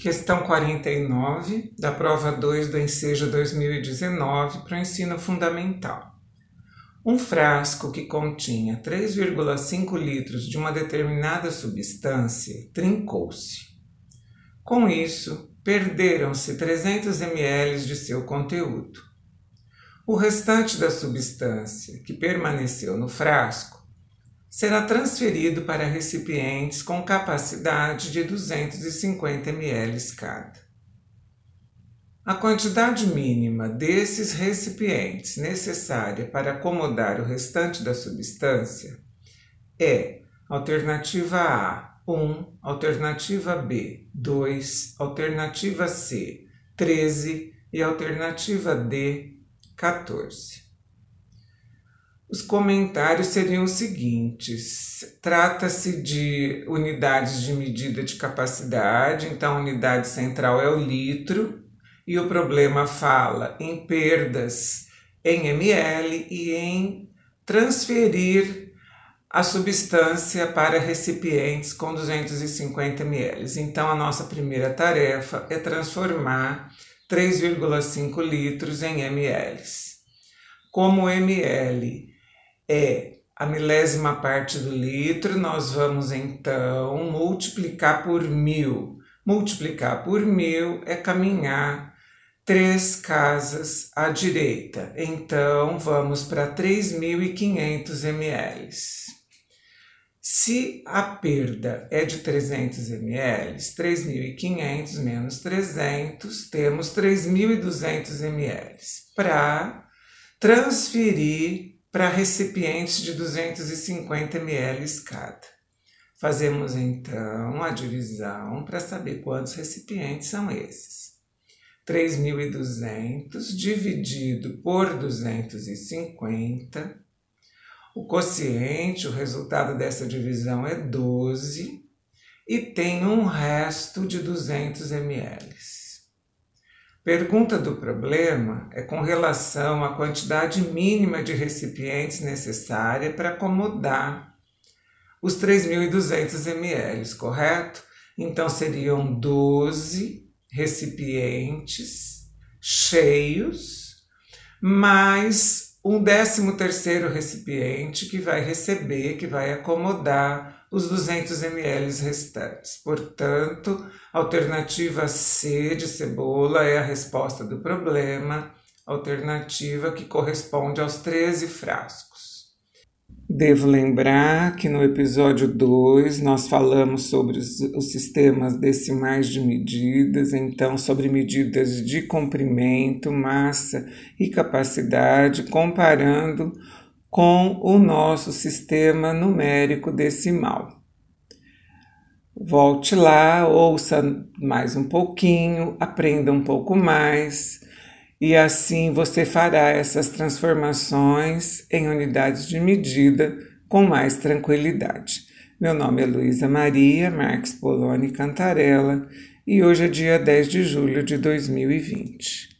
Questão 49 da prova 2 do Enseja 2019 para o ensino fundamental. Um frasco que continha 3,5 litros de uma determinada substância trincou-se. Com isso, perderam-se 300 ml de seu conteúdo. O restante da substância que permaneceu no frasco será transferido para recipientes com capacidade de 250 ml cada. A quantidade mínima desses recipientes necessária para acomodar o restante da substância é alternativa A 1, alternativa B 2, alternativa C 13 e alternativa D 14. Os comentários seriam os seguintes: trata-se de unidades de medida de capacidade, então a unidade central é o litro, e o problema fala em perdas em ml e em transferir a substância para recipientes com 250 ml. Então, a nossa primeira tarefa é transformar 3,5 litros em ml. Como ml é a milésima parte do litro, nós vamos então multiplicar por mil. Multiplicar por mil é caminhar três casas à direita. Então vamos para 3.500 ml. Se a perda é de 300 ml, 3.500 menos 300, temos 3.200 ml para transferir para recipientes de 250 ml cada. Fazemos então a divisão para saber quantos recipientes são esses. 3.200 dividido por 250. O quociente, o resultado dessa divisão é 12 e tem um resto de 200 ml. Pergunta do problema é com relação à quantidade mínima de recipientes necessária para acomodar os 3.200 ml, correto? Então seriam 12 recipientes cheios, mais um décimo terceiro recipiente que vai receber, que vai acomodar os 200 ml restantes. Portanto, alternativa C de cebola é a resposta do problema, alternativa que corresponde aos 13 frascos. Devo lembrar que no episódio 2 nós falamos sobre os, os, sistemas decimais de medidas, então sobre medidas de comprimento, massa e capacidade, comparando com o nosso sistema numérico decimal. Volte lá, ouça mais um pouquinho, aprenda um pouco mais e assim você fará essas transformações em unidades de medida com mais tranquilidade. Meu nome é Luísa Maria Marques Poloni Cantarella e hoje é dia 10 de julho de 2020.